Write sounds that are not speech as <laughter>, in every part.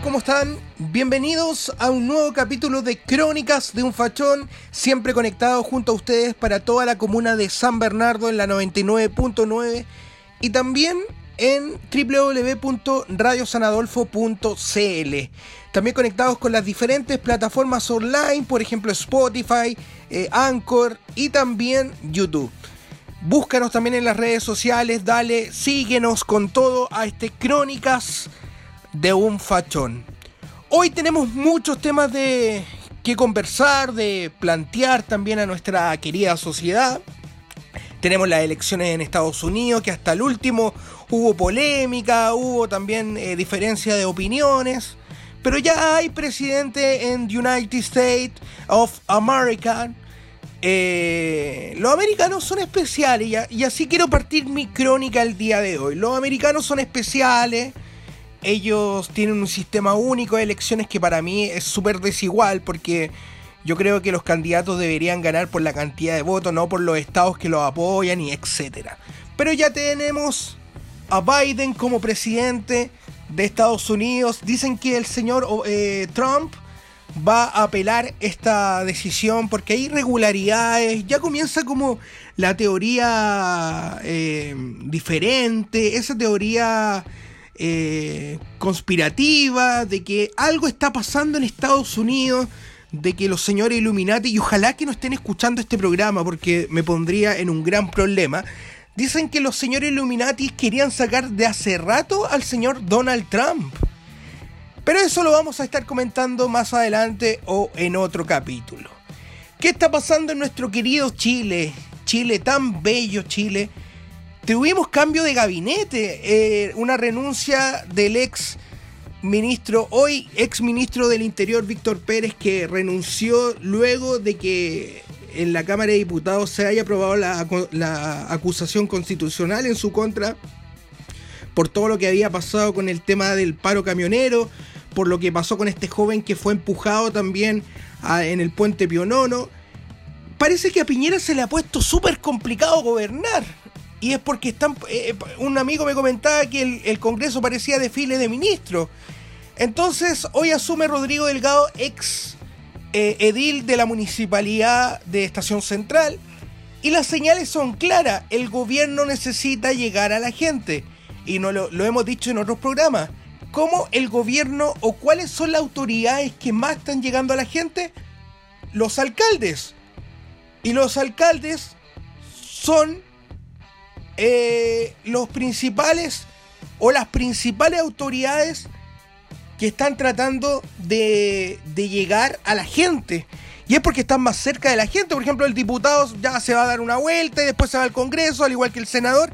¿Cómo están? Bienvenidos a un nuevo capítulo de Crónicas de un Fachón, siempre conectado junto a ustedes para toda la comuna de San Bernardo en la 99.9 y también en www.radiosanadolfo.cl. También conectados con las diferentes plataformas online, por ejemplo Spotify, eh, Anchor y también YouTube. Búscanos también en las redes sociales, dale, síguenos con todo a este Crónicas de un fachón. Hoy tenemos muchos temas de que conversar, de plantear también a nuestra querida sociedad. Tenemos las elecciones en Estados Unidos, que hasta el último hubo polémica, hubo también eh, diferencia de opiniones. Pero ya hay presidente en United States of America. Eh, los americanos son especiales y, y así quiero partir mi crónica el día de hoy. Los americanos son especiales ellos tienen un sistema único de elecciones que para mí es súper desigual porque yo creo que los candidatos deberían ganar por la cantidad de votos, no por los estados que los apoyan y etcétera. Pero ya tenemos a Biden como presidente de Estados Unidos. Dicen que el señor eh, Trump va a apelar esta decisión porque hay irregularidades. Ya comienza como la teoría eh, diferente, esa teoría eh, conspirativa, de que algo está pasando en Estados Unidos, de que los señores Illuminati, y ojalá que no estén escuchando este programa porque me pondría en un gran problema, dicen que los señores Illuminati querían sacar de hace rato al señor Donald Trump. Pero eso lo vamos a estar comentando más adelante o en otro capítulo. ¿Qué está pasando en nuestro querido Chile? Chile, tan bello Chile Tuvimos cambio de gabinete, eh, una renuncia del ex ministro, hoy ex ministro del Interior, Víctor Pérez, que renunció luego de que en la Cámara de Diputados se haya aprobado la, la acusación constitucional en su contra por todo lo que había pasado con el tema del paro camionero, por lo que pasó con este joven que fue empujado también en el puente Pionono. Parece que a Piñera se le ha puesto súper complicado gobernar y es porque están. Eh, un amigo me comentaba que el, Congreso parecía desfile de ministros. Entonces, hoy asume Rodrigo Delgado, ex eh, edil de la municipalidad de Estación Central. Y las señales son claras: el gobierno necesita llegar a la gente. Y no lo, lo hemos dicho en otros programas. ¿Cómo el gobierno o cuáles son las autoridades que más están llegando a la gente? Los alcaldes. Y los alcaldes son eh, los principales o las principales autoridades que están tratando de, llegar a la gente. Y es porque están más cerca de la gente. Por ejemplo, el diputado ya se va a dar una vuelta y después se va al Congreso, al igual que el senador.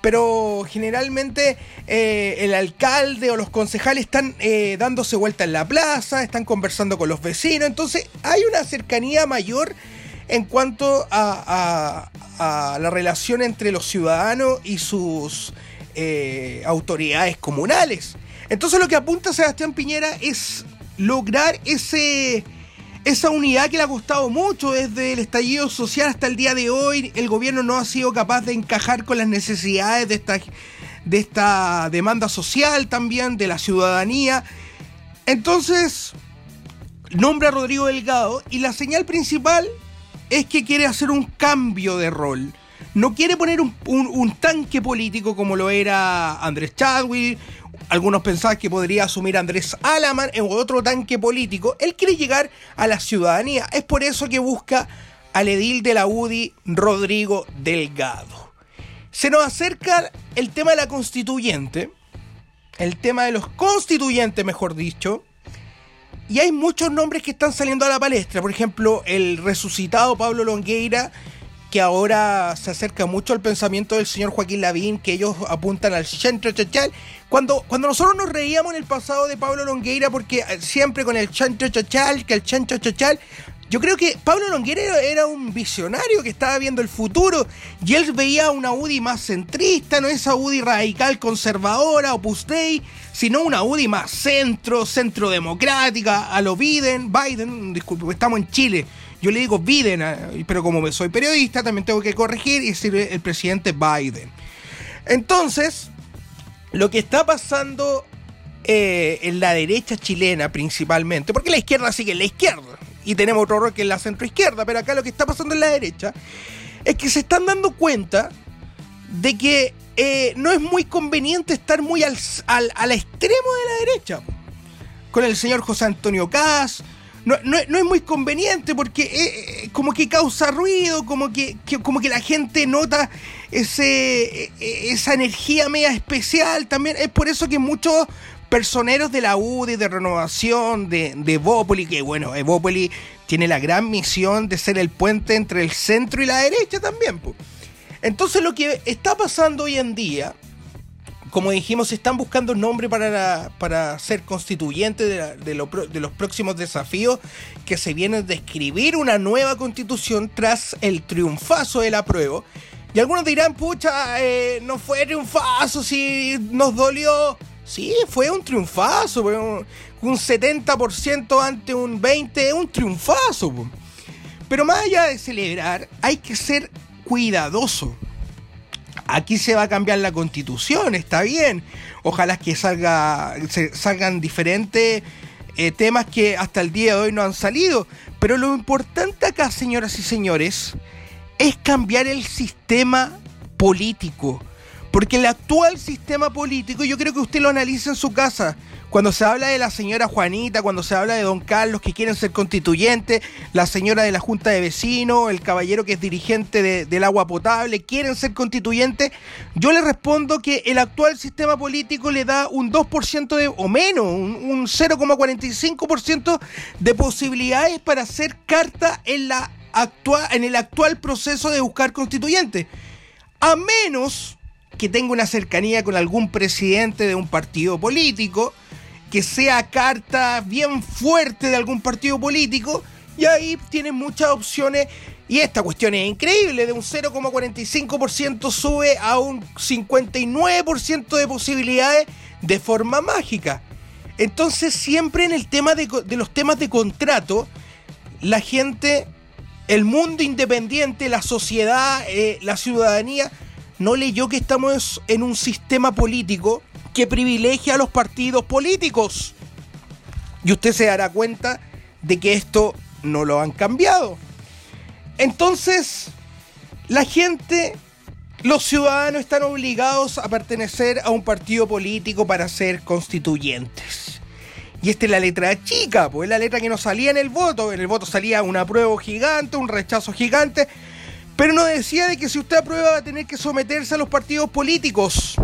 Pero generalmente eh, el alcalde o los concejales están eh, dándose vuelta en la plaza, están conversando con los vecinos. Entonces hay una cercanía mayor en cuanto a, la relación entre los ciudadanos y sus eh, autoridades comunales. Entonces lo que apunta Sebastián Piñera es lograr ese, esa unidad que le ha costado mucho desde el estallido social hasta el día de hoy. El gobierno no ha sido capaz de encajar con las necesidades de esta, de esta demanda social también, de la ciudadanía. Entonces, nombra a Rodrigo Delgado y la señal principal es que quiere hacer un cambio de rol. No quiere poner un, tanque político como lo era Andrés Chadwick. Algunos pensaban que podría asumir Andrés Alaman en otro tanque político. Él quiere llegar a la ciudadanía. Es por eso que busca al edil de la UDI, Rodrigo Delgado. Se nos acerca el tema de la constituyente. El tema de los constituyentes, mejor dicho. Y hay muchos nombres que están saliendo a la palestra. Por ejemplo, el resucitado Pablo Longueira, que ahora se acerca mucho al pensamiento del señor Joaquín Lavín, que ellos apuntan al centro chachal. Cuando, cuando nosotros nos reíamos en el pasado de Pablo Longueira, porque eh, siempre con el centro chachal, que el centro chachal, Yo creo que Pablo Longuera era un visionario que estaba viendo el futuro y él veía una UDI más centrista, no esa UDI radical conservadora, Opus Dei, sino una UDI más centro, centro democrática, a lo Biden, Biden, disculpe, estamos en Chile. Yo le digo Biden, eh, pero como soy periodista también tengo que corregir y decir el presidente Biden. Entonces, lo que está pasando eh, en la derecha chilena principalmente, porque la izquierda sigue en la izquierda, y tenemos otro rol que es la centroizquierda, pero acá lo que está pasando en la derecha es que se están dando cuenta de que eh, no es muy conveniente estar muy al, al, extremo de la derecha. Con el señor José Antonio Caz. No, es muy conveniente porque eh, eh, como que causa ruido, como que, como que la gente nota ese, esa energía media especial. También es por eso que muchos personeros de la UDI, de Renovación, de, de Evópoli, que bueno, Evópoli tiene la gran misión de ser el puente entre el centro y la derecha también. Entonces lo que está pasando hoy en día, como dijimos, están buscando nombre para, para ser constituyente de, de, los próximos desafíos que se vienen de escribir una nueva constitución tras el triunfazo del apruebo. Y algunos dirán, pucha, eh, no fue triunfazo, si nos dolió Sí, fue un triunfazo, un, 70% ante un 20%, un triunfazo. Pero más allá de celebrar, hay que ser cuidadoso. Aquí se va a cambiar la constitución, está bien. Ojalá que salga, salgan diferentes eh, temas que hasta el día de hoy no han salido. Pero lo importante acá, señoras y señores, es cambiar el sistema político. Porque el actual sistema político, yo creo que usted lo analiza en su casa. Cuando se habla de la señora Juanita, cuando se habla de don Carlos que quieren ser constituyentes, la señora de la Junta de Vecinos, el caballero que es dirigente del agua potable, quieren ser constituyentes, yo le respondo que el actual sistema político le da un 2% de, o menos, un, 0,45% de posibilidades para hacer carta en, la actual, en el actual proceso de buscar constituyentes. A menos que tenga una cercanía con algún presidente de un partido político, que sea carta bien fuerte de algún partido político, y ahí tiene muchas opciones. Y esta cuestión es increíble, de un 0,45% sube a un 59% de posibilidades de forma mágica. Entonces siempre en el tema de, los temas de contrato, la gente, el mundo independiente, la sociedad, eh, la ciudadanía, no leyó que estamos en un sistema político que privilegia a los partidos políticos. Y usted se dará cuenta de que esto no lo han cambiado. Entonces, la gente, los ciudadanos están obligados a pertenecer a un partido político para ser constituyentes. Y esta es la letra chica, pues es la letra que no salía en el voto. En el voto salía un apruebo gigante, un rechazo gigante. Pero no decía de que si usted aprueba va a tener que someterse a los partidos políticos.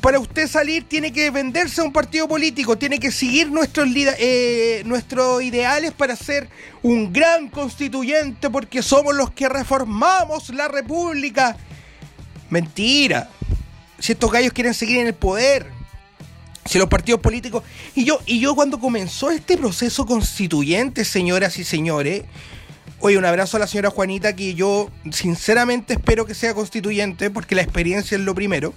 Para usted salir tiene que venderse a un partido político, tiene que seguir nuestros, eh, nuestros ideales para ser un gran constituyente porque somos los que reformamos la república. Mentira. Si estos gallos quieren seguir en el poder, si los partidos políticos... Y yo, y yo cuando comenzó este proceso constituyente, señoras y señores, Oye, un abrazo a la señora Juanita, que yo sinceramente espero que sea constituyente, porque la experiencia es lo primero.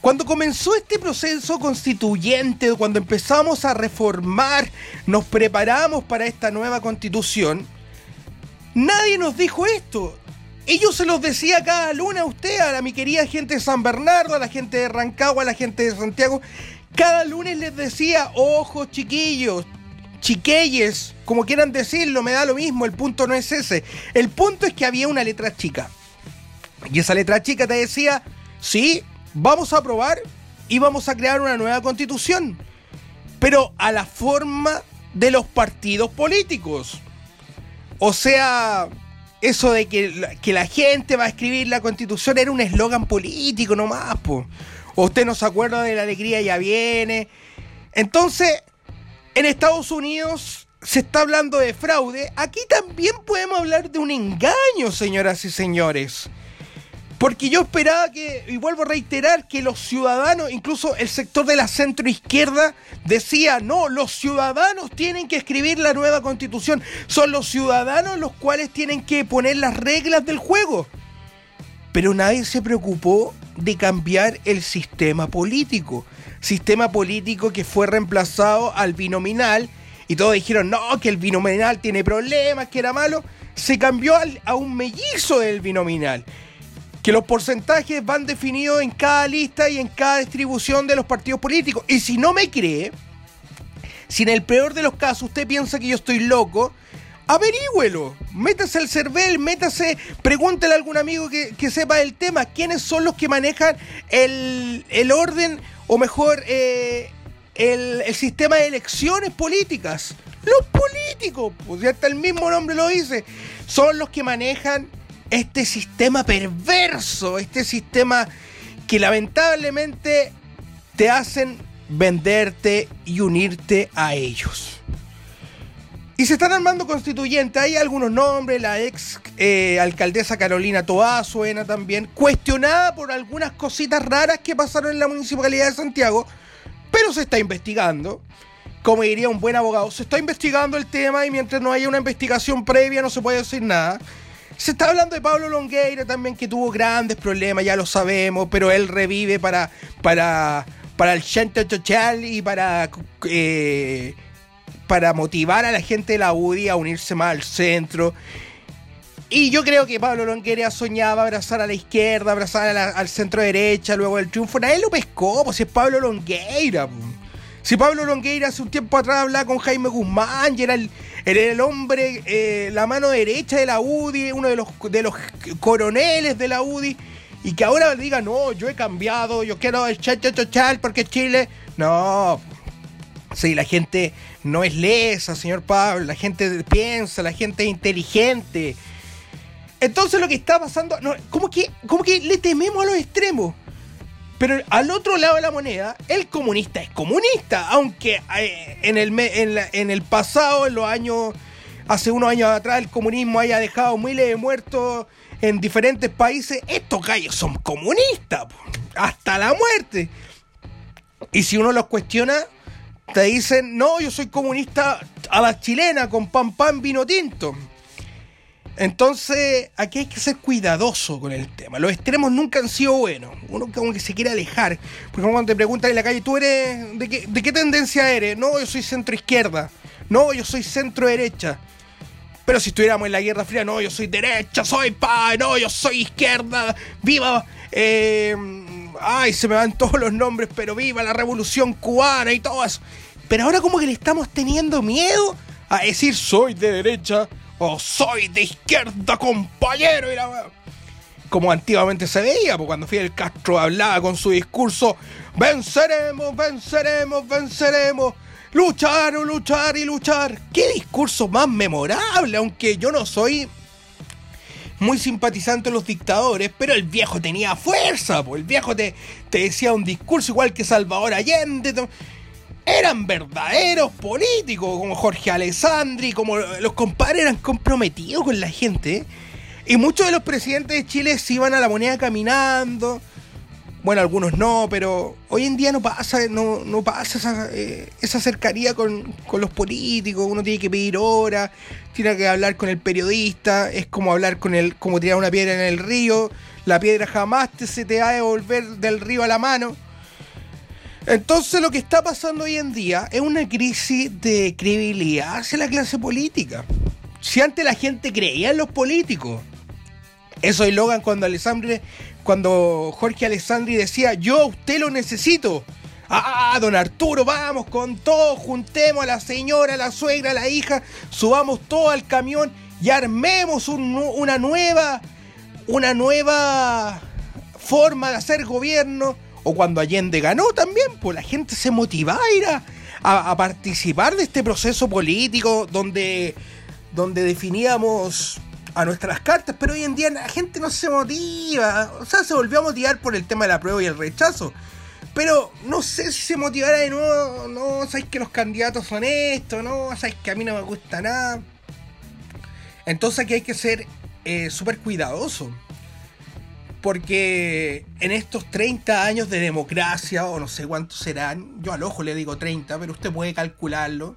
Cuando comenzó este proceso constituyente, cuando empezamos a reformar, nos preparamos para esta nueva constitución, nadie nos dijo esto. Ellos se los decía cada luna a usted, a la mi querida gente de San Bernardo, a la gente de Rancagua, a la gente de Santiago. Cada lunes les decía, ojo chiquillos, chiqueyes, como quieran decirlo, me da lo mismo, el punto no es ese. El punto es que había una letra chica. Y esa letra chica te decía, sí, vamos a aprobar y vamos a crear una nueva constitución, pero a la forma de los partidos políticos. O sea, eso de que, que la gente va a escribir la constitución era un eslogan político nomás, po. O usted no se acuerda de la alegría ya viene. Entonces, en Estados Unidos se está hablando de fraude. Aquí también podemos hablar de un engaño, señoras y señores. Porque yo esperaba que, y vuelvo a reiterar, que los ciudadanos, incluso el sector de la centro izquierda, decía, no, los ciudadanos tienen que escribir la nueva constitución. Son los ciudadanos los cuales tienen que poner las reglas del juego. Pero nadie se preocupó de cambiar el sistema político. Sistema político que fue reemplazado al binominal. Y todos dijeron, no, que el binominal tiene problemas, que era malo. Se cambió a un mellizo del binominal que los porcentajes van definidos en cada lista y en cada distribución de los partidos políticos. Y si no me cree, si en el peor de los casos usted piensa que yo estoy loco, averígüelo. Métase al CERVEL, métase, pregúntele a algún amigo que, sepa el tema. ¿Quiénes son los que manejan el, orden, o mejor, eh, el, el, sistema de elecciones políticas? Los políticos, pues ya hasta el mismo nombre lo dice, son los que manejan este sistema perverso, este sistema que lamentablemente te hacen venderte y unirte a ellos. Y se están armando constituyentes, hay algunos nombres, la ex eh, alcaldesa Carolina Toá suena también, cuestionada por algunas cositas raras que pasaron en la municipalidad de Santiago, pero se está investigando. Como diría un buen abogado, se está investigando el tema y mientras no haya una investigación previa no se puede decir nada. Se está hablando de Pablo Longueira también, que tuvo grandes problemas, ya lo sabemos, pero él revive para, para, para el Chente Social y para, eh, para motivar a la gente de la UDI a unirse más al centro. Y yo creo que Pablo Longueira soñaba abrazar a la izquierda, abrazar al centro derecha, luego el triunfo. Nadie lo pescó, pues es Pablo Longueira. Si Pablo Longueira hace un tiempo atrás hablaba con Jaime Guzmán y era el, el hombre, eh, la mano derecha de la UDI, uno de los, de los coroneles de la UDI, y que ahora diga, no, yo he cambiado, yo quiero el chal, chal, chal, porque Chile. No. Sí, la gente no es lesa, señor Pablo, la gente piensa, la gente es inteligente. Entonces lo que está pasando, no, ¿cómo, que, ¿cómo que le tememos a los extremos? Pero al otro lado de la moneda, el comunista es comunista, aunque eh, en el, en, el pasado, en los años, hace unos años atrás, el comunismo haya dejado miles de muertos en diferentes países, estos gallos son comunistas, hasta la muerte. Y si uno los cuestiona, te dicen, no, yo soy comunista a la chilena, con pan pan vino tinto. Entonces, aquí hay que ser cuidadoso con el tema. Los extremos nunca han sido buenos. Uno como que se quiere alejar. Porque cuando te preguntan en la calle, ¿tú eres de qué, de qué tendencia eres? No, yo soy centro izquierda. No, yo soy centro derecha. Pero si estuviéramos en la Guerra Fría, no, yo soy derecha, soy pa, no, yo soy izquierda. Viva. Eh, ay, se me van todos los nombres, pero viva la revolución cubana y todo eso. Pero ahora como que le estamos teniendo miedo a decir soy de derecha o soy de izquierda, compañero. Y la... Como antiguamente se veía, porque cuando Fidel Castro hablaba con su discurso, venceremos, venceremos, venceremos. Luchar, luchar y luchar. Qué discurso más memorable, aunque yo no soy muy simpatizante los dictadores, pero el viejo tenía fuerza, el viejo te, te decía un discurso igual que Salvador Allende eran verdaderos políticos, como Jorge Alessandri, como los compadres eran comprometidos con la gente. Y muchos de los presidentes de Chile se iban a la moneda caminando. Bueno, algunos no, pero hoy en día no pasa, no, no pasa esa, eh, esa cercanía con, con, los políticos. Uno tiene que pedir horas, tiene que hablar con el periodista. Es como hablar con el, como tirar una piedra en el río. La piedra jamás se te va a devolver del río a la mano. Entonces lo que está pasando hoy en día es una crisis de credibilidad hacia la clase política. Si antes la gente creía en los políticos, eso es Logan cuando Alessandri, cuando Jorge Alessandri decía, yo a usted lo necesito. Ah, don Arturo, vamos con todo, juntemos a la señora, a la suegra, a la hija, subamos todo al camión y armemos una nueva, una nueva forma de hacer gobierno o cuando Allende ganó también, pues la gente se motivaba a a, participar de este proceso político donde, donde definíamos a nuestras cartas, pero hoy en día la gente no se motiva, o sea, se volvió a motivar por el tema de la prueba y el rechazo. Pero no sé si se motivará de nuevo, no, sabéis que los candidatos son estos, no, sabéis que a mí no me gusta nada. Entonces aquí hay que ser eh, súper cuidadoso. porque en estos 30 años de democracia, o no sé cuántos serán, yo al ojo le digo 30, pero usted puede calcularlo.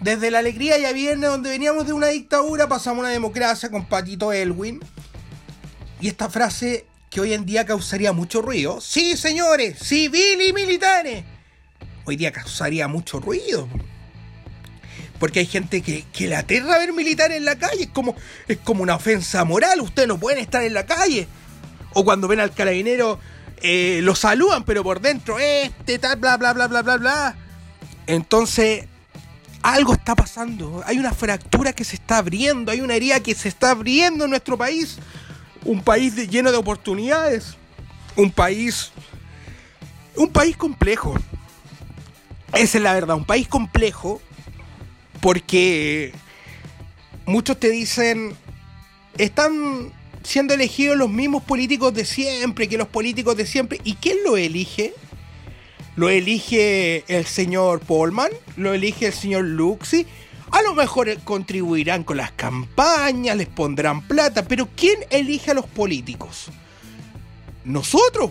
Desde la alegría ya viene donde veníamos de una dictadura, pasamos a una democracia con Patito Elwin. Y esta frase que hoy en día causaría mucho ruido. Sí, señores, civiles y militares. Hoy día causaría mucho ruido. Porque hay gente que, que le aterra ver militares en la calle. Es como, es como una ofensa moral. Ustedes no pueden estar en la calle. O cuando ven al carabinero, eh, lo saludan, pero por dentro, este, tal, bla, bla, bla, bla, bla, bla. Entonces, algo está pasando. Hay una fractura que se está abriendo. Hay una herida que se está abriendo en nuestro país. Un país lleno de oportunidades. Un país. Un país complejo. Esa es la verdad. Un país complejo. Porque muchos te dicen. Están siendo elegidos los mismos políticos de siempre, que los políticos de siempre. ¿Y quién lo elige? Lo elige el señor Polman, lo elige el señor Luxi. A lo mejor contribuirán con las campañas, les pondrán plata, pero ¿quién elige a los políticos? Nosotros,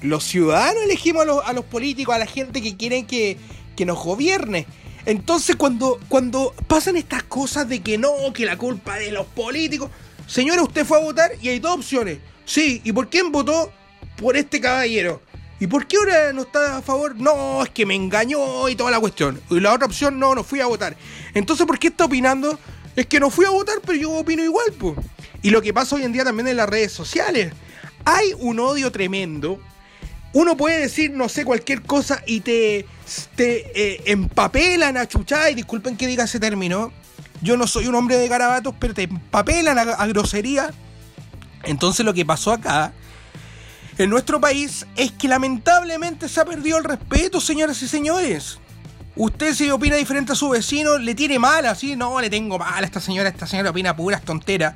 los ciudadanos elegimos a los, políticos, a la gente que quieren que, que nos gobierne. Entonces cuando, cuando pasan estas cosas de que no, que la culpa de los políticos, Señora, usted fue a votar y hay dos opciones. Sí, ¿y por quién votó? Por este caballero. ¿Y por qué ahora no está a favor? No, es que me engañó y toda la cuestión. Y la otra opción, no, no fui a votar. Entonces, ¿por qué está opinando? Es que no fui a votar, pero yo opino igual, pues. Y lo que pasa hoy en día también en las redes sociales. Hay un odio tremendo. Uno puede decir, no sé, cualquier cosa y te, te eh, empapelan a chuchar, y disculpen que diga ese término, yo no soy un hombre de garabatos, pero te papelan a, grosería. Entonces lo que pasó acá en nuestro país es que lamentablemente se ha perdido el respeto, señoras y señores. Usted si opina diferente a su vecino, le tiene mal, así, no, le tengo mal a esta señora, esta señora opina puras tonteras.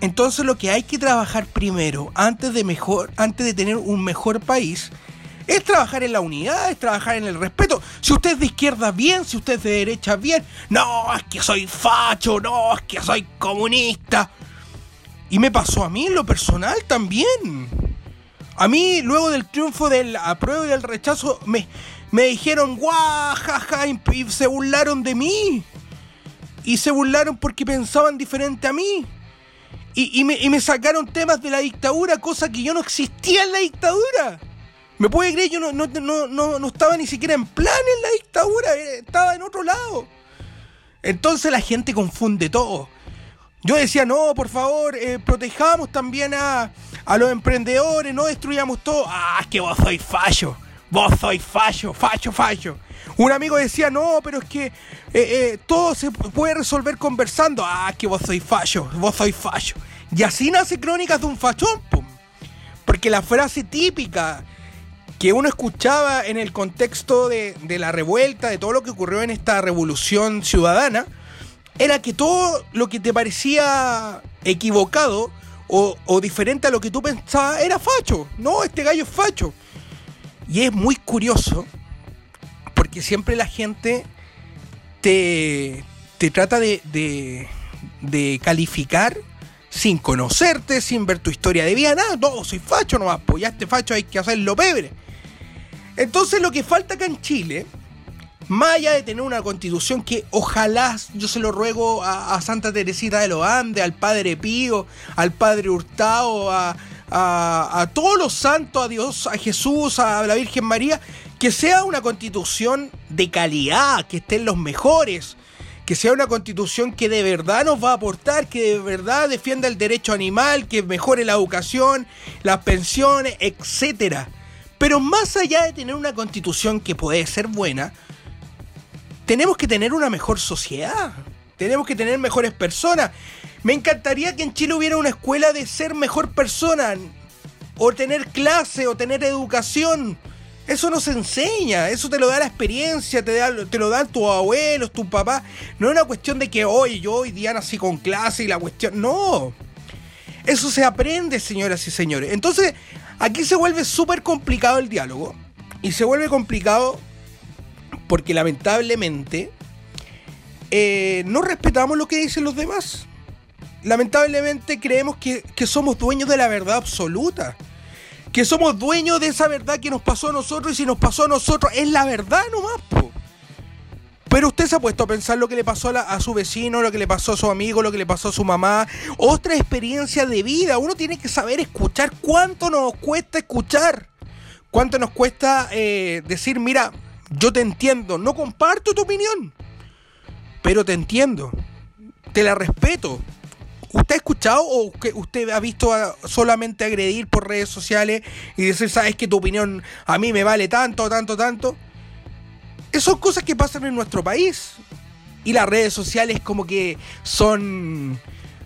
Entonces lo que hay que trabajar primero, antes de mejor, antes de tener un mejor país, es trabajar en la unidad, es trabajar en el respeto. Si usted es de izquierda, bien. Si usted es de derecha, bien. No, es que soy facho, no, es que soy comunista. Y me pasó a mí en lo personal también. A mí, luego del triunfo del apruebo y del rechazo, me, me dijeron, guau, y se burlaron de mí. Y se burlaron porque pensaban diferente a mí. Y, me, y me sacaron temas de la dictadura, cosa que yo no existía en la dictadura. ¿Me puede creer? Yo no, no, estaba ni siquiera en plan en la dictadura, eh, estaba en otro lado. Entonces la gente confunde todo. Yo decía, no, por favor, eh, protejamos también a, los emprendedores, no destruyamos todo. Ah, es que vos sois fallo. Vos sois fallo, fallo, fallo. Un amigo decía, no, pero es que eh, todo se puede resolver conversando. Ah, es que vos sois fallo, vos sois fallo. Y así nace Crónicas de un fachón, Porque la frase típica que uno escuchaba en el contexto de, la revuelta, de todo lo que ocurrió en esta revolución ciudadana, era que todo lo que te parecía equivocado o, diferente a lo que tú pensabas era facho. No, este gallo es facho. Y es muy curioso porque siempre la gente te, te trata de, de, calificar sin conocerte, sin ver tu historia de vida, nada, no, soy facho nomás, pues ya este facho hay que hacerlo pebre. Entonces lo que falta acá en Chile, más allá de tener una constitución que ojalá yo se lo ruego a, Santa Teresita de los Andes, al Padre Pío, al Padre Hurtado, a, a, todos los santos, a Dios, a Jesús, a la Virgen María, que sea una constitución de calidad, que estén los mejores, que sea una constitución que de verdad nos va a aportar, que de verdad defienda el derecho animal, que mejore la educación, las pensiones, etcétera. Pero más allá de tener una constitución que puede ser buena, tenemos que tener una mejor sociedad. Tenemos que tener mejores personas. Me encantaría que en Chile hubiera una escuela de ser mejor persona. O tener clase, o tener educación. Eso no se enseña, eso te lo da la experiencia, te, te lo dan tus abuelos, tus papás. No es una cuestión de que hoy yo hoy día nací con clase y la cuestión. No. Eso se aprende, señoras y señores. Entonces, Aquí se vuelve súper complicado el diálogo. Y se vuelve complicado porque lamentablemente eh, no respetamos lo que dicen los demás. lamentablemente creemos que, que somos dueños de la verdad absoluta. Que somos dueños de esa verdad que nos pasó a nosotros y si nos pasó a nosotros es la verdad nomás. Pero usted se ha puesto a pensar lo que le pasó a su vecino, lo que le pasó a su amigo, lo que le pasó a su mamá. Otra experiencia de vida. Uno tiene que saber escuchar cuánto nos cuesta escuchar. Cuánto nos cuesta eh, decir, mira, yo te entiendo. No comparto tu opinión. Pero te entiendo. Te la respeto. ¿Usted ha escuchado o usted ha visto solamente agredir por redes sociales y decir, sabes que tu opinión a mí me vale tanto, tanto, tanto? Esas son cosas que pasan en nuestro país. Y las redes sociales como que son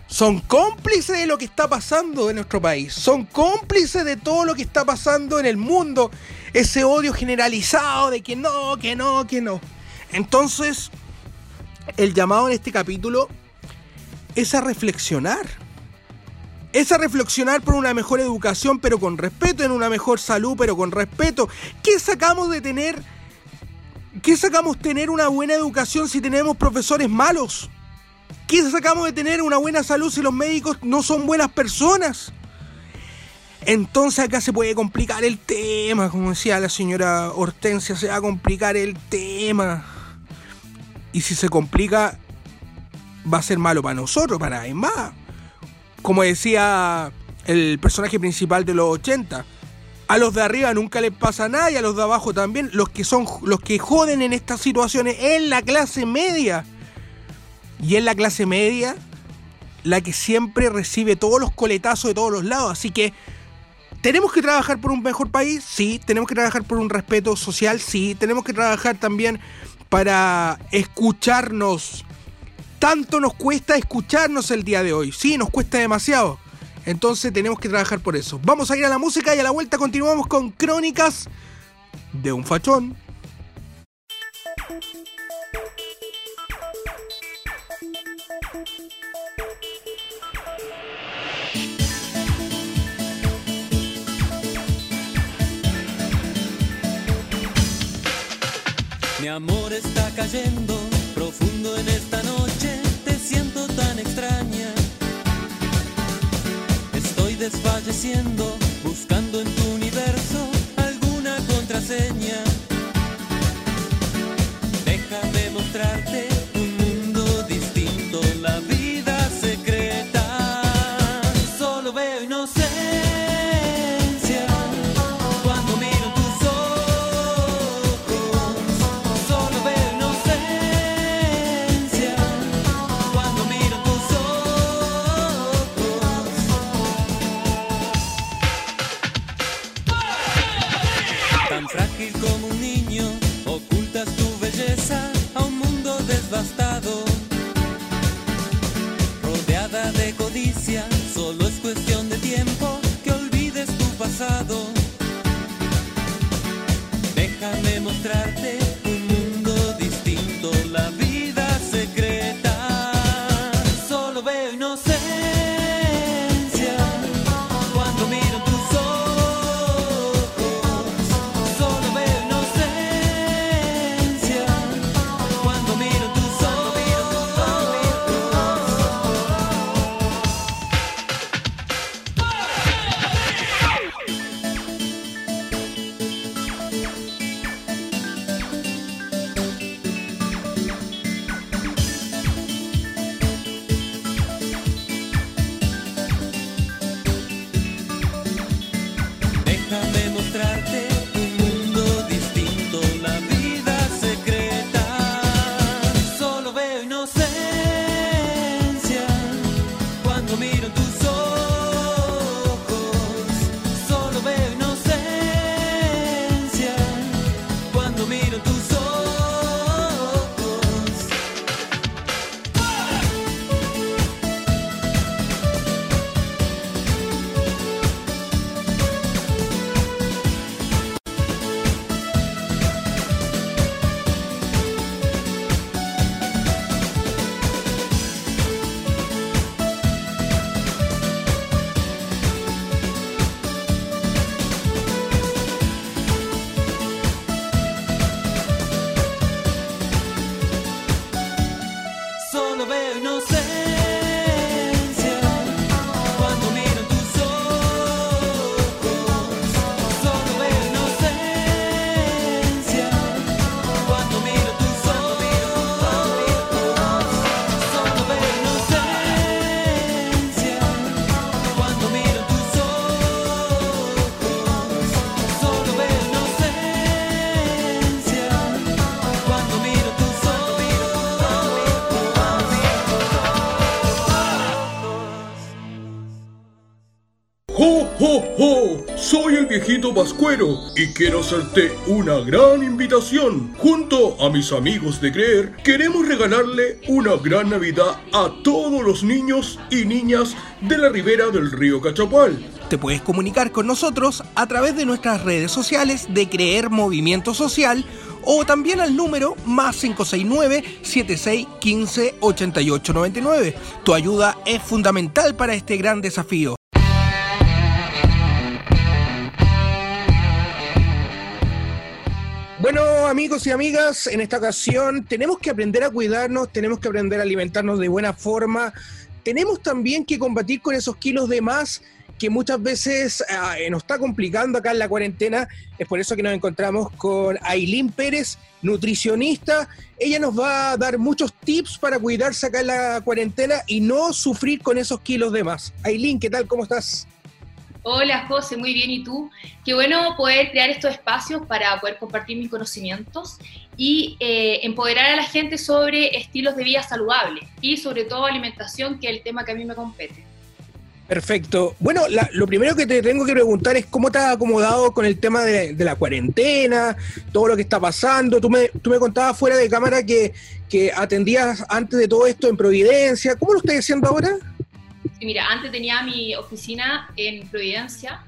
son cómplices de lo que está pasando en nuestro país. Son cómplices de todo lo que está pasando en el mundo. Ese odio generalizado de que no, que no, que no. Entonces, el llamado en este capítulo es a reflexionar. Es a reflexionar por una mejor educación, pero con respeto, en una mejor salud, pero con respeto. ¿Qué sacamos de tener? ¿Qué sacamos tener una buena educación si tenemos profesores malos? ¿Qué sacamos de tener una buena salud si los médicos no son buenas personas? Entonces acá se puede complicar el tema, como decía la señora Hortensia, se va a complicar el tema. Y si se complica, va a ser malo para nosotros, para nadie más. Como decía el personaje principal de los 80, a los de arriba nunca les pasa nada y a los de abajo también. Los que son los que joden en estas situaciones es la clase media. Y es la clase media la que siempre recibe todos los coletazos de todos los lados. Así que tenemos que trabajar por un mejor país, sí. Tenemos que trabajar por un respeto social, sí. Tenemos que trabajar también para escucharnos. Tanto nos cuesta escucharnos el día de hoy. Sí, nos cuesta demasiado. Entonces tenemos que trabajar por eso. Vamos a ir a la música y a la vuelta continuamos con Crónicas de un fachón. Mi amor está cayendo profundo en esta noche, te siento tan extraña. Estoy desfalleciendo, buscando en tu ¡Jo, jo, jo! Soy el viejito Pascuero y quiero hacerte una gran invitación. Junto a mis amigos de Creer, queremos regalarle una gran Navidad a todos los niños y niñas de la ribera del río Cachapual. Te puedes comunicar con nosotros a través de nuestras redes sociales de Creer Movimiento Social o también al número más 569-7615-8899. Tu ayuda es fundamental para este gran desafío. Amigos y amigas, en esta ocasión tenemos que aprender a cuidarnos, tenemos que aprender a alimentarnos de buena forma, tenemos también que combatir con esos kilos de más que muchas veces eh, nos está complicando acá en la cuarentena. Es por eso que nos encontramos con Ailín Pérez, nutricionista. Ella nos va a dar muchos tips para cuidarse acá en la cuarentena y no sufrir con esos kilos de más. Ailín, ¿qué tal? ¿Cómo estás? Hola José, muy bien, ¿y tú? Qué bueno poder crear estos espacios para poder compartir mis conocimientos y eh, empoderar a la gente sobre estilos de vida saludables y sobre todo alimentación, que es el tema que a mí me compete. Perfecto. Bueno, lo primero que te tengo que preguntar es cómo te has acomodado con el tema de, la cuarentena, todo lo que está pasando. Tú me, contabas fuera de cámara que atendías antes de todo esto en Providencia. ¿Cómo lo estás haciendo ahora? Mira, antes tenía mi oficina en Providencia,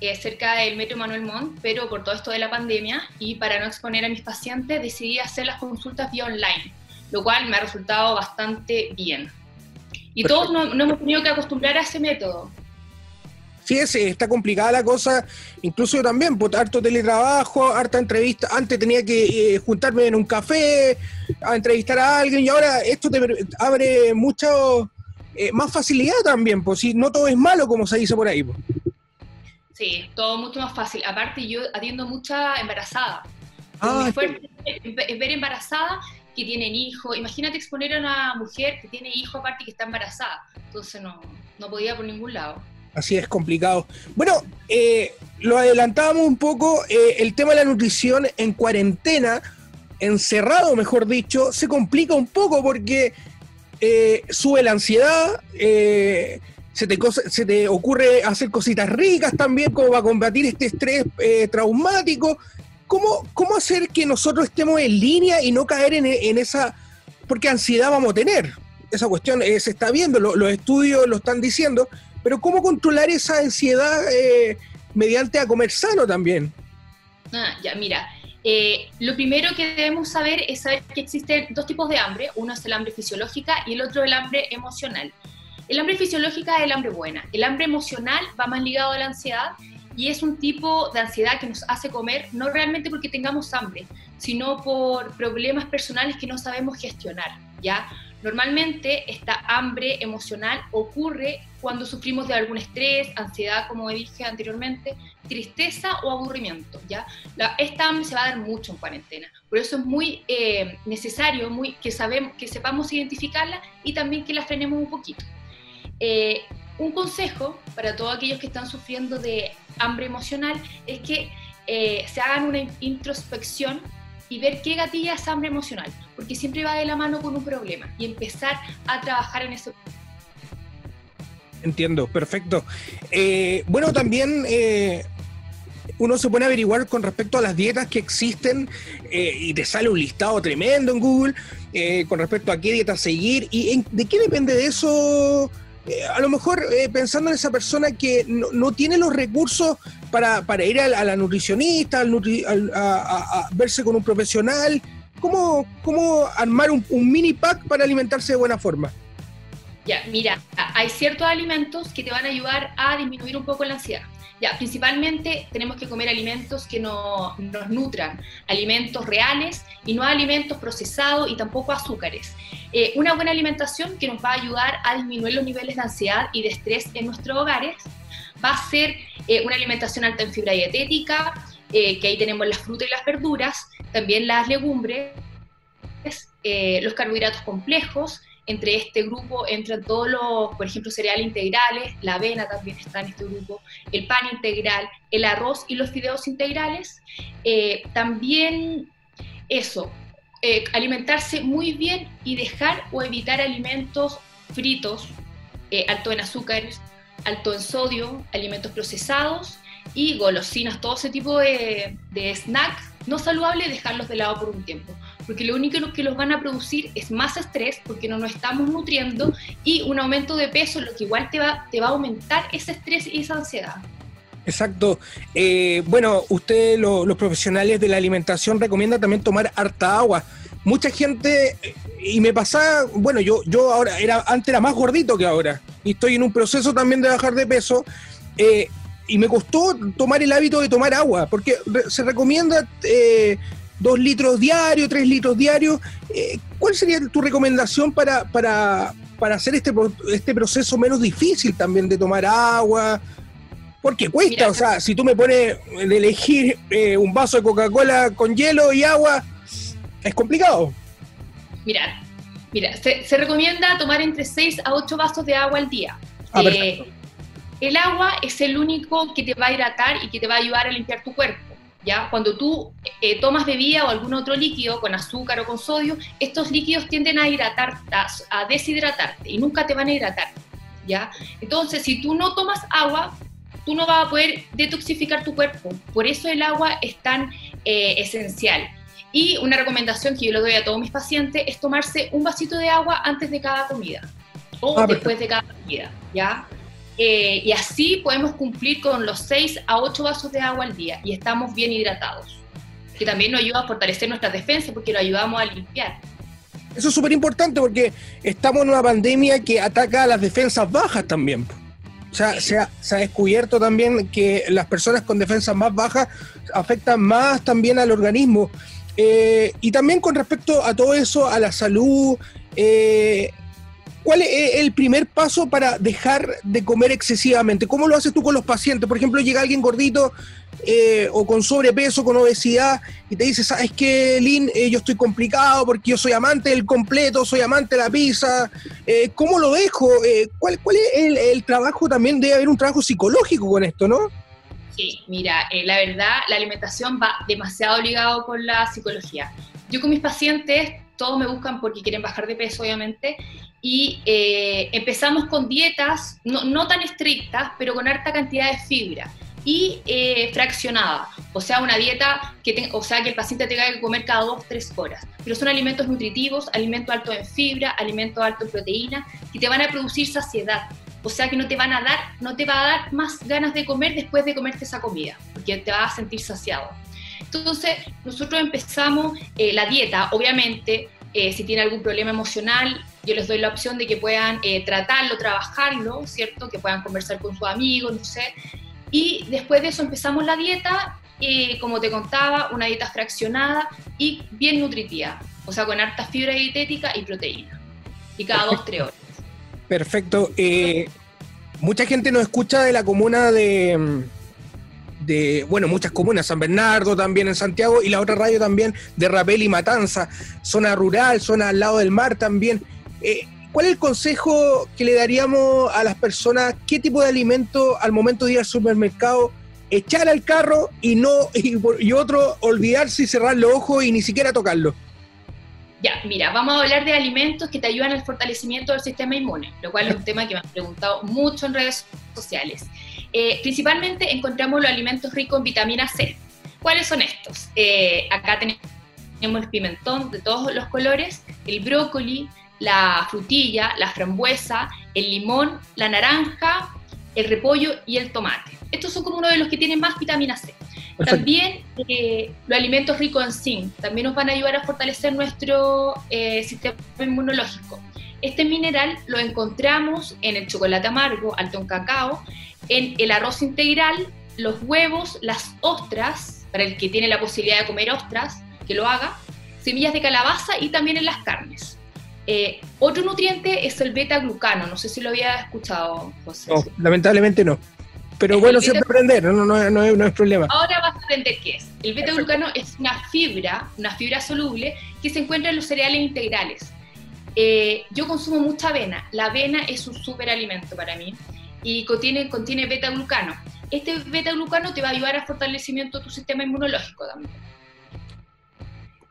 eh, cerca del Metro Manuel Montt, pero por todo esto de la pandemia y para no exponer a mis pacientes decidí hacer las consultas vía online, lo cual me ha resultado bastante bien. Y todos nos, hemos tenido que acostumbrar a ese método. Sí, está complicada la cosa, incluso yo también, pues, harto teletrabajo, harta entrevista, antes tenía que eh, juntarme en un café a entrevistar a alguien y ahora esto te abre mucho eh, más facilidad también, pues si no todo es malo como se dice por ahí. Pues. Sí, todo mucho más fácil. Aparte, yo atiendo mucha embarazada. Ah, es fuerte ver embarazada que tienen hijos. Imagínate exponer a una mujer que tiene hijo aparte que está embarazada. Entonces no, no podía por ningún lado. Así es complicado. Bueno, eh, lo adelantábamos un poco, eh, el tema de la nutrición en cuarentena, encerrado mejor dicho, se complica un poco porque eh, sube la ansiedad, eh, se, te ocurre hacer cositas ricas también como para combatir este estrés eh, traumático. ¿Cómo, ¿Cómo hacer que nosotros estemos en línea y no caer en, esa... porque ansiedad vamos a tener? Esa cuestión se está viendo, los estudios lo están diciendo, pero ¿cómo controlar esa ansiedad mediante a comer sano también? Ah, ya, mira, eh, lo primero que debemos saber es saber que existen dos tipos de hambre. Uno es el hambre fisiológica y el otro el hambre emocional. El hambre fisiológica es el hambre buena. El hambre emocional va más ligado a la ansiedad y es un tipo de ansiedad que nos hace comer no realmente porque tengamos hambre, sino por problemas personales que no sabemos gestionar, ¿ya? Normalmente esta hambre emocional ocurre cuando sufrimos de algún estrés, ansiedad, como dije anteriormente, tristeza o aburrimiento. ¿ya? esta hambre se va a dar mucho en cuarentena. Por eso es muy eh, necesario muy, que, sabemos, que sepamos identificarla y también que la frenemos un poquito. Eh, un consejo para todos aquellos que están sufriendo de hambre emocional es que eh, se hagan una introspección y ver qué gatilla es hambre emocional, porque siempre va de la mano con un problema y empezar a trabajar en eso. Entiendo, perfecto. Eh, bueno, también eh, uno se pone a averiguar con respecto a las dietas que existen eh, y te sale un listado tremendo en Google con respecto a qué dieta seguir y de qué depende de eso. a lo mejor pensando en esa persona que no, tiene los recursos para, ir a, la nutricionista, a, verse con un profesional? ¿Cómo, cómo armar un, mini pack para alimentarse de buena forma? Ya, mira, hay ciertos alimentos que te van a ayudar a disminuir un poco la ansiedad. Ya, principalmente tenemos que comer alimentos que no, nos nutran, alimentos reales y no alimentos procesados y tampoco azúcares. Eh, una buena alimentación que nos va a ayudar a disminuir los niveles de ansiedad y de estrés en nuestros hogares va a ser eh, una alimentación alta en fibra dietética, eh, que ahí tenemos las frutas y las verduras, también las legumbres, eh, los carbohidratos complejos, entre este grupo entran todos los, por ejemplo, cereales integrales, la avena también está en este grupo, el pan integral, el arroz y los fideos integrales. también eso, alimentarse muy bien y dejar o evitar alimentos fritos, alto en azúcares, alto en sodio, alimentos procesados y golosinas, todo ese tipo de, de snacks no saludables, dejarlos de lado por un tiempo. Porque lo único que los van a producir es más estrés porque no nos estamos nutriendo y un aumento de peso, lo que igual te va, te va a aumentar ese estrés y esa ansiedad. Exacto. Eh, bueno, ustedes, los profesionales de la alimentación, recomiendan también tomar harta agua. Mucha gente, y me pasa, bueno, yo, yo ahora era, antes era más gordito que ahora, y estoy en un proceso también de bajar de peso. Eh, y me costó tomar el hábito de tomar agua, porque se recomienda eh, dos litros diarios, tres litros diarios. Eh, ¿Cuál sería tu recomendación para, para, para hacer este, este proceso menos difícil también de tomar agua? Porque cuesta, o sea, si tú me pones de elegir eh, un vaso de Coca-Cola con hielo y agua, es complicado. Mira, mira, se, recomienda tomar entre 6 a 8 vasos de agua al día. Ah, el agua es el único que te va a hidratar y que te va a ayudar a limpiar tu cuerpo. ¿Ya? Cuando tú eh, tomas bebida o algún otro líquido con azúcar o con sodio, estos líquidos tienden a hidratar, a, deshidratarte y nunca te van a hidratar, ¿ya? Entonces, si tú no tomas agua, tú no vas a poder detoxificar tu cuerpo. Por eso el agua es tan eh, esencial. Y una recomendación que yo le doy a todos mis pacientes es tomarse un vasito de agua antes de cada comida o ah, después de cada comida, ¿ya? Eh, y así podemos cumplir con los 6 a 8 vasos de agua al día y estamos bien hidratados, que también nos ayuda a fortalecer nuestras defensas porque lo ayudamos a limpiar. Eso es súper importante porque estamos en una pandemia que ataca a las defensas bajas también. O sea, se ha, descubierto también que las personas con defensas más bajas afectan más también al organismo. Eh, y también con respecto a todo eso, a la salud, eh, ¿Cuál es el primer paso para dejar de comer excesivamente? ¿Cómo lo haces tú con los pacientes? Por ejemplo, llega alguien gordito eh, o con sobrepeso, con obesidad, y te dice, ¿sabes qué, Lynn? Eh, yo estoy complicado porque yo soy amante del completo, soy amante de la pizza. Eh, ¿Cómo lo dejo? ¿cuál, ¿Cuál es el, trabajo? También debe haber un trabajo psicológico con esto, ¿no? Sí, mira, la verdad, la alimentación va demasiado ligado con la psicología. Yo con mis pacientes todos me buscan porque quieren bajar de peso, obviamente, y eh, empezamos con dietas no, tan estrictas, pero con harta cantidad de fibra y eh, fraccionada, o sea, una dieta que, o sea, que el paciente tenga que comer cada dos, tres horas. Pero son alimentos nutritivos, alimentos altos en fibra, alimentos altos en proteína, que te van a producir saciedad. O sea que no te van a dar, no te va a dar más ganas de comer después de comerte esa comida, porque te vas a sentir saciado. Entonces, nosotros empezamos eh, la dieta, obviamente, eh, si tiene algún problema emocional, yo les doy la opción de que puedan eh, tratarlo, trabajarlo, ¿cierto? Que puedan conversar con sus amigos, no sé. Y después de eso empezamos la dieta, como te contaba, una dieta fraccionada y bien nutritiva, o sea, con harta fibra dietética y proteína. Y cada dos, tres horas. Perfecto. mucha gente nos escucha de la comuna de mm, de, bueno, muchas comunas, San Bernardo también en Santiago y la otra radio también de Rapel y Matanza, zona rural, zona al lado del mar también. Eh, ¿Cuál es el consejo que le daríamos a las personas? ¿Qué tipo de alimento al momento de ir al supermercado echar al carro y no y, otro olvidarse y cerrar los ojos y ni siquiera tocarlo? Ya, mira, vamos a hablar de alimentos que te ayudan al fortalecimiento del sistema inmune, lo cual es un tema que me han preguntado mucho en redes sociales. Eh, principalmente encontramos los alimentos ricos en vitamina C. ¿Cuáles son estos? Eh, acá tenemos el pimentón de todos los colores, el brócoli, la frutilla, la frambuesa, el limón, la naranja, el repollo y el tomate. Estos son como uno de los que tienen más vitamina C. También eh, los alimentos ricos en zinc también nos van a ayudar a fortalecer nuestro sistema inmunológico. Este mineral lo encontramos en el chocolate amargo, alto en cacao, en el arroz integral, los huevos, las ostras, para el que tiene la posibilidad de comer ostras, que lo haga, semillas de calabaza y también en las carnes. Eh, otro nutriente es el beta-glucano, no sé si lo había escuchado, José. No, lamentablemente no. Pero bueno, siempre aprender, no, no, no, es, no, es, problema. Ahora vas a aprender qué es. El beta-glucano es una fibra, una fibra soluble que se encuentra en los cereales integrales. Eh, yo consumo mucha avena. La avena es un súper alimento para mí y contiene, contiene beta-glucano. Este beta-glucano te va a ayudar al fortalecimiento de tu sistema inmunológico también.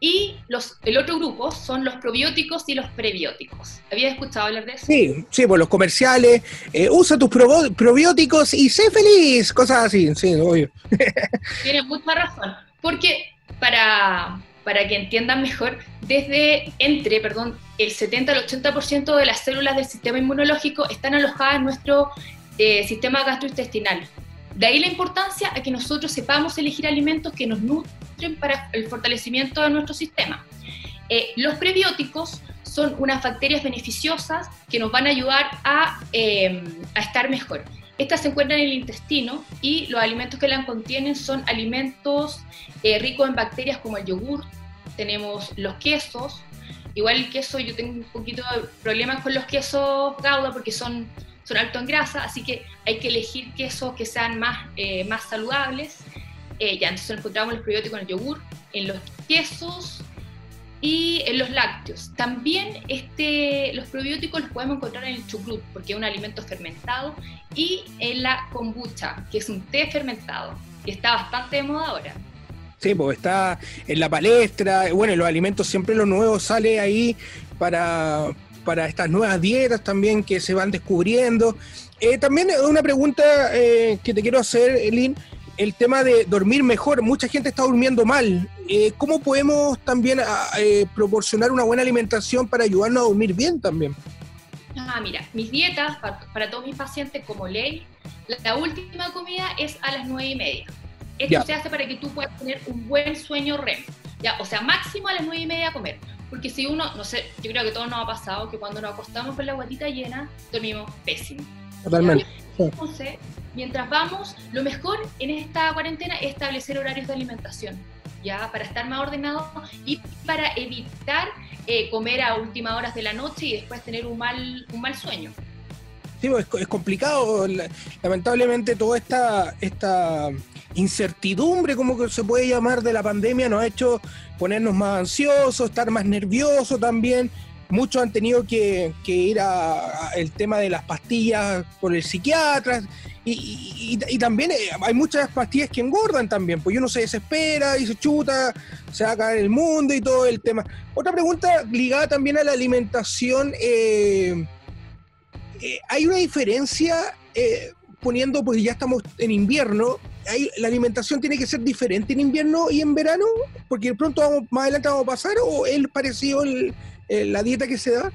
Y los, el otro grupo son los probióticos y los prebióticos. ¿Habías escuchado hablar de eso? Sí, sí, por los comerciales. eh, usa tus probióticos y sé feliz. Cosas así, sí, obvio. <laughs> Tienes mucha razón. Porque para, para que entiendan mejor, desde entre, perdón, el 70 al 80% de las células del sistema inmunológico están alojadas en nuestro eh, sistema gastrointestinal. De ahí la importancia a que nosotros sepamos elegir alimentos que nos para el fortalecimiento de nuestro sistema. Eh, los prebióticos son unas bacterias beneficiosas que nos van a ayudar a, eh, a estar mejor. Estas se encuentran en el intestino y los alimentos que las contienen son alimentos eh, ricos en bacterias como el yogur, tenemos los quesos, igual el queso, yo tengo un poquito de problemas con los quesos gouda porque son, son altos en grasa, así que hay que elegir quesos que sean más, eh, más saludables. Eh, ya, entonces encontramos los probióticos en el yogur, en los quesos y en los lácteos. También este, los probióticos los podemos encontrar en el chucrut, porque es un alimento fermentado, y en la kombucha, que es un té fermentado, que está bastante de moda ahora. Sí, pues está en la palestra. Bueno, los alimentos siempre lo nuevo sale ahí para, para estas nuevas dietas también que se van descubriendo. Eh, también una pregunta eh, que te quiero hacer, Elin, el tema de dormir mejor. Mucha gente está durmiendo mal. Eh, ¿Cómo podemos también a- eh, proporcionar una buena alimentación para ayudarnos a dormir bien también? Ah, mira, mis dietas para, para todos mis pacientes como ley, la, la última comida es a las nueve y media. Esto se hace para que tú puedas tener un buen sueño REM. Ya, o sea, máximo a las nueve y media comer. Porque si uno, no sé, yo creo que todos nos ha pasado que cuando nos acostamos con la guatita llena, dormimos pésimo. Totalmente. Entonces, mientras vamos, lo mejor en esta cuarentena es establecer horarios de alimentación, ya para estar más ordenado y para evitar eh, comer a últimas horas de la noche y después tener un mal, un mal sueño. Sí, pues, es, es complicado. La- Lamentablemente toda esta, esta incertidumbre, como que se puede llamar, de la pandemia nos ha hecho ponernos más ansiosos, estar más nerviosos también. Muchos han tenido que, que ir a, a el tema de las pastillas por el psiquiatra. Y- y también eh, hay muchas pastillas que engordan también, pues uno se desespera y se chuta, se va a caer el mundo y todo el tema. Otra pregunta ligada también a la alimentación. eh, eh, hay una diferencia eh, poniendo, pues ya estamos en invierno, hay, la alimentación tiene que ser diferente en invierno y en verano, porque de pronto vamos, más adelante vamos a pasar, o es parecido el- el- la dieta que se da.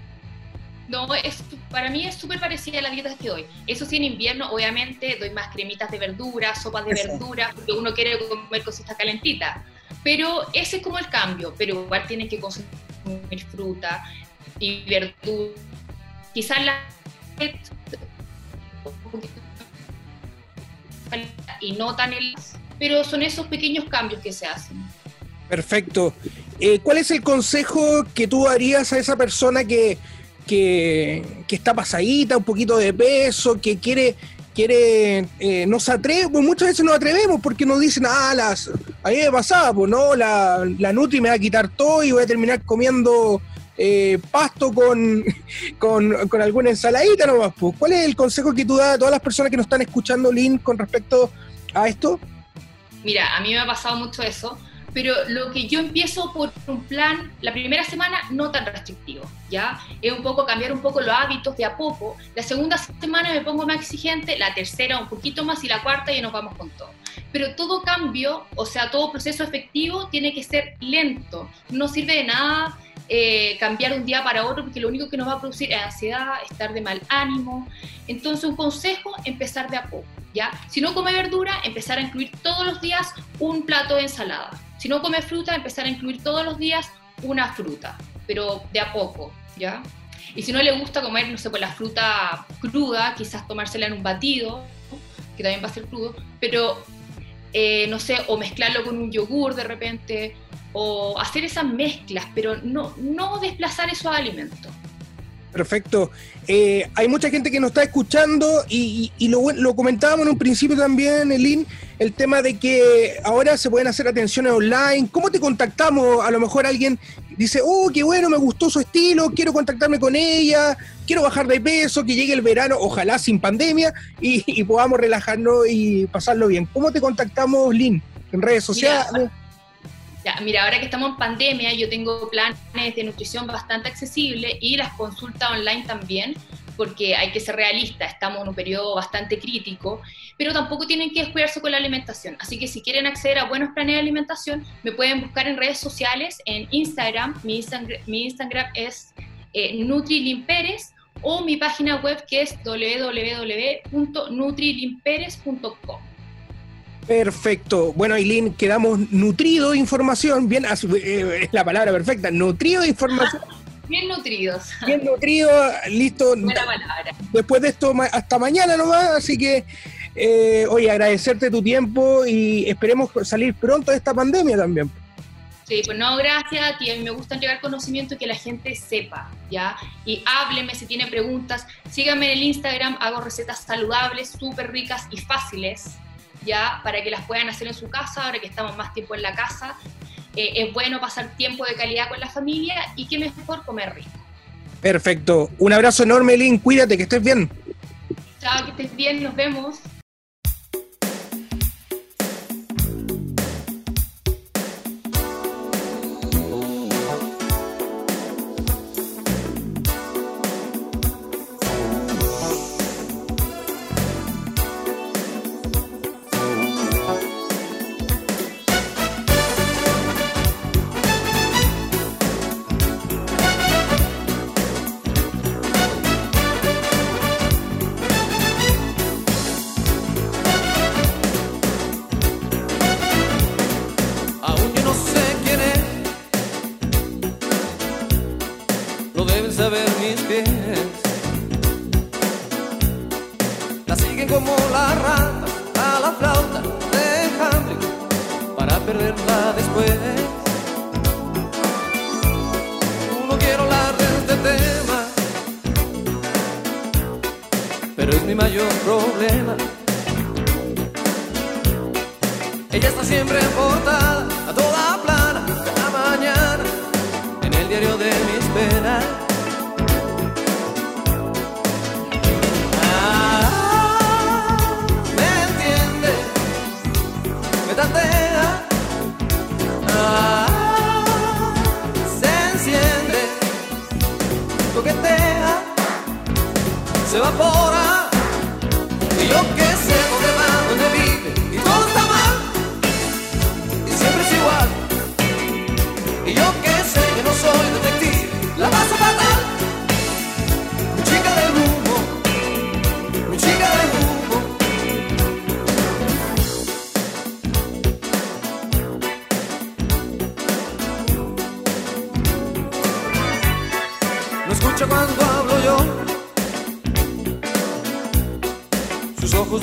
No, es, para mí es súper parecida a la dieta que doy. Eso sí, en invierno, obviamente, doy más cremitas de verdura, sopas de Eso. verdura, porque uno quiere comer cositas calentitas. Pero ese es como el cambio, pero igual tienes que consumir fruta y verdura. Quizás la y no tan el pero son esos pequeños cambios que se hacen. Perfecto. Eh, ¿Cuál es el consejo que tú darías a esa persona que, que, que está pasadita, un poquito de peso, que quiere, quiere eh, no se atreve? Pues muchas veces nos atrevemos porque nos dicen, ah, las, a mí me pasaba, pues no, la, la Nutri me va a quitar todo y voy a terminar comiendo eh, pasto con, <laughs> con, con alguna ensaladita nomás. Pues. ¿Cuál es el consejo que tú das a todas las personas que nos están escuchando, Lynn, con respecto a esto? Mira, a mí me ha pasado mucho eso, pero lo que yo empiezo por un plan, la primera semana no tan restrictivo, ¿ya? Es un poco cambiar un poco los hábitos de a poco. La segunda semana me pongo más exigente, la tercera un poquito más y la cuarta ya nos vamos con todo. Pero todo cambio, o sea, todo proceso efectivo tiene que ser lento. No sirve de nada eh, cambiar un día para otro porque lo único que nos va a producir es ansiedad, estar de mal ánimo. Entonces un consejo, empezar de a poco. ¿Ya? Si no come verdura, empezar a incluir todos los días un plato de ensalada. Si no come fruta, empezar a incluir todos los días una fruta, pero de a poco, ¿ya? Y si no le gusta comer, no sé, pues la fruta cruda, quizás tomársela en un batido, que también va a ser crudo, pero eh, no sé, o mezclarlo con un yogur de repente, o hacer esas mezclas, pero no, no desplazar esos alimentos. Perfecto. Eh, hay mucha gente que nos está escuchando y, y- y lo, lo comentábamos en un principio también, Elin, el tema de que ahora se pueden hacer atenciones online. ¿Cómo te contactamos? A lo mejor alguien dice, oh, qué bueno, me gustó su estilo, quiero contactarme con ella, quiero bajar de peso, que llegue el verano, ojalá sin pandemia, y, y podamos relajarnos y pasarlo bien. ¿Cómo te contactamos, Lin? ¿En redes sociales? Mira, ahora que estamos en pandemia, yo tengo planes de nutrición bastante accesibles y las consultas online también, porque hay que ser realista, estamos en un periodo bastante crítico, pero tampoco tienen que descuidarse con la alimentación. Así que si quieren acceder a buenos planes de alimentación, me pueden buscar en redes sociales, en Instagram, mi Instagram, es eh, o mi página web que es www.nutrilimperes.com. Perfecto. Bueno, Aileen, quedamos nutridos de información. Bien, eh, es la palabra perfecta, nutrido de información. <laughs> Bien nutridos. Bien nutrido, listo. Buena palabra. Después de esto, hasta mañana nomás. Así que, eh, oye, agradecerte tu tiempo y esperemos salir pronto de esta pandemia también. Sí, pues no, gracias a ti. A mí me gusta entregar conocimiento y que la gente sepa, ¿ya? Y hábleme si tiene preguntas. Síganme en el Instagram, hago recetas saludables, súper ricas y fáciles, ¿ya? Para que las puedan hacer en su casa, ahora que estamos más tiempo en la casa. Eh, es bueno pasar tiempo de calidad con la familia y qué mejor comer rico. Perfecto. Un abrazo enorme, Lynn. Cuídate, que estés bien. Chao, que estés bien. Nos vemos.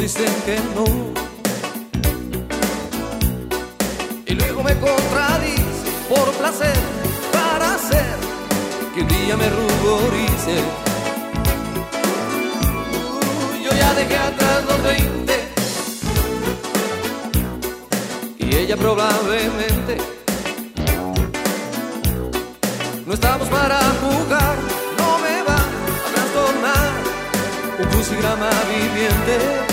Dicen que no. y luego me contradice por placer para hacer que un día me ruborice. Yo ya dejé atrás los 20 y ella probablemente no estamos para jugar, no me va a trastornar un crucigrama viviente.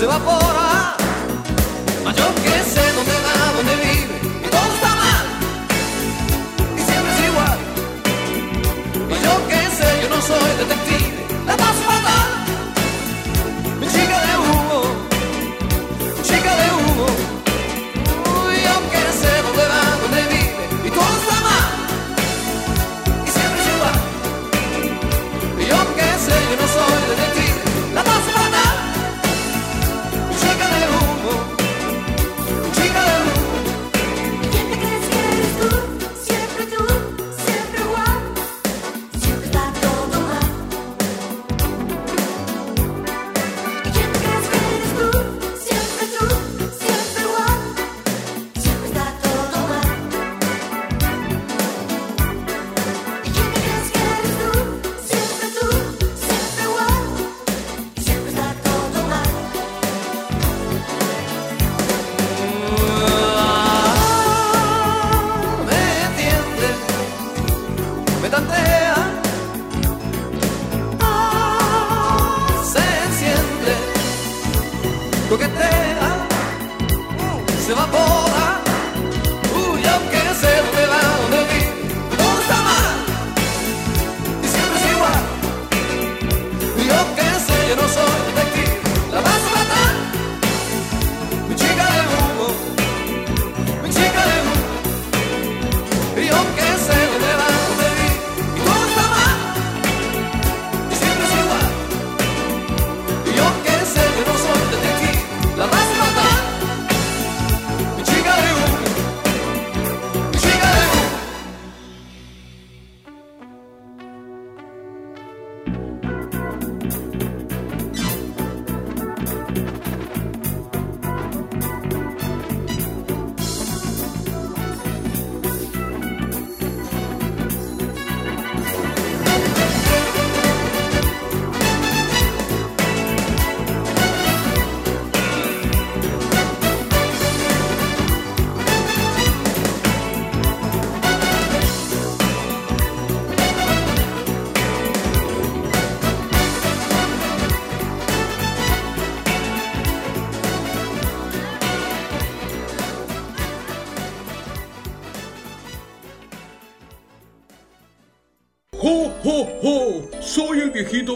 Se evapora.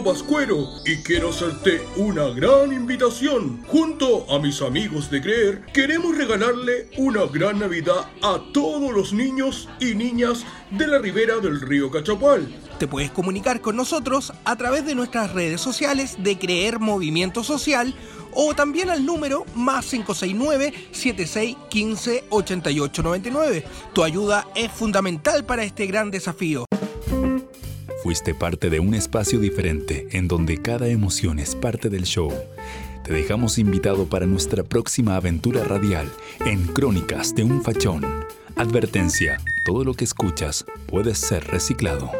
Pascuero y quiero hacerte una gran invitación. Junto a mis amigos de Creer, queremos regalarle una gran Navidad a todos los niños y niñas de la ribera del río Cachapual. Te puedes comunicar con nosotros a través de nuestras redes sociales de Creer Movimiento Social o también al número más 569-7615-8899. Tu ayuda es fundamental para este gran desafío. Fuiste parte de un espacio diferente en donde cada emoción es parte del show. Te dejamos invitado para nuestra próxima aventura radial en Crónicas de un Fachón. Advertencia, todo lo que escuchas puede ser reciclado.